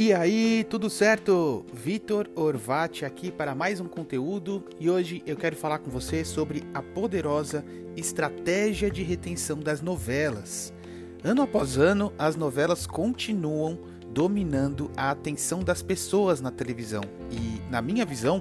E aí, tudo certo? Vitor Orvati aqui para mais um conteúdo e hoje eu quero falar com você sobre a poderosa estratégia de retenção das novelas. Ano após ano, as novelas continuam dominando a atenção das pessoas na televisão. E, na minha visão,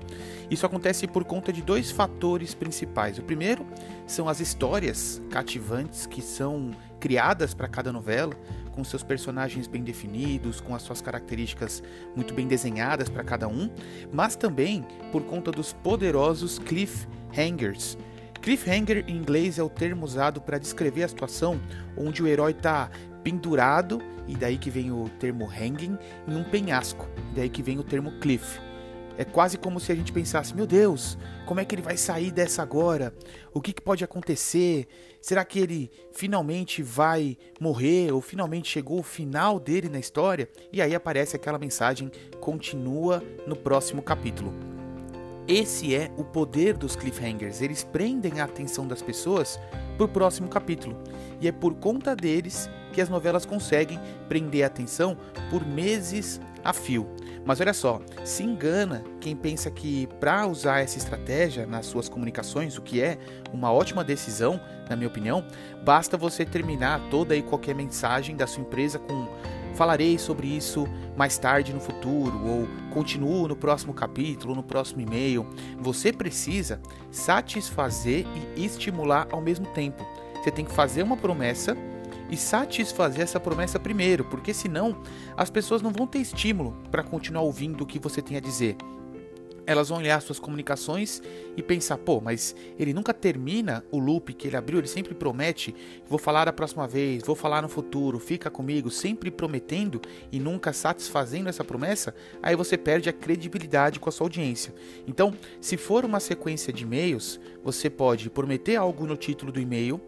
isso acontece por conta de dois fatores principais. O primeiro são as histórias cativantes que são criadas para cada novela, com seus personagens bem definidos, com as suas características muito bem desenhadas para cada um, mas também por conta dos poderosos cliffhangers. Cliffhanger em inglês é o termo usado para descrever a situação onde o herói está pendurado, e daí que vem o termo hanging, em um penhasco, e daí que vem o termo cliff. É quase como se a gente pensasse: meu Deus, como é que ele vai sair dessa agora? O que, que pode acontecer? Será que ele finalmente vai morrer? Ou finalmente chegou o final dele na história? E aí aparece aquela mensagem: continua no próximo capítulo. Esse é o poder dos cliffhangers. Eles prendem a atenção das pessoas para o próximo capítulo. E é por conta deles que as novelas conseguem prender a atenção por meses a fio. Mas olha só, se engana quem pensa que para usar essa estratégia nas suas comunicações, o que é uma ótima decisão, na minha opinião, basta você terminar toda e qualquer mensagem da sua empresa com falarei sobre isso mais tarde no futuro ou continuo no próximo capítulo, no próximo e-mail. Você precisa satisfazer e estimular ao mesmo tempo. Você tem que fazer uma promessa e satisfazer essa promessa primeiro, porque senão as pessoas não vão ter estímulo para continuar ouvindo o que você tem a dizer. Elas vão olhar suas comunicações e pensar, pô, mas ele nunca termina o loop que ele abriu, ele sempre promete, vou falar a próxima vez, vou falar no futuro, fica comigo, sempre prometendo e nunca satisfazendo essa promessa, aí você perde a credibilidade com a sua audiência. Então, se for uma sequência de e-mails, você pode prometer algo no título do e-mail,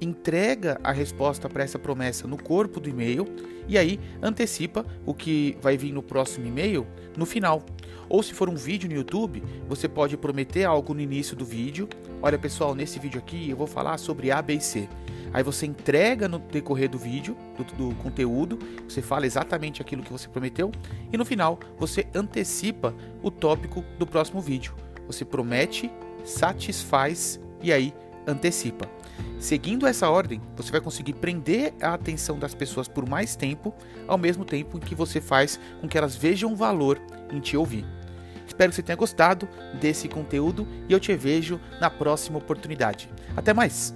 entrega a resposta para essa promessa no corpo do e-mail e aí antecipa o que vai vir no próximo e-mail no final. Ou se for um vídeo no YouTube, você pode prometer algo no início do vídeo. Olha pessoal, nesse vídeo aqui eu vou falar sobre A, B C. Aí você entrega no decorrer do vídeo, do, do conteúdo, você fala exatamente aquilo que você prometeu e no final você antecipa o tópico do próximo vídeo. Você promete, satisfaz e aí antecipa. Seguindo essa ordem, você vai conseguir prender a atenção das pessoas por mais tempo, ao mesmo tempo em que você faz com que elas vejam valor em te ouvir. Espero que você tenha gostado desse conteúdo e eu te vejo na próxima oportunidade. Até mais!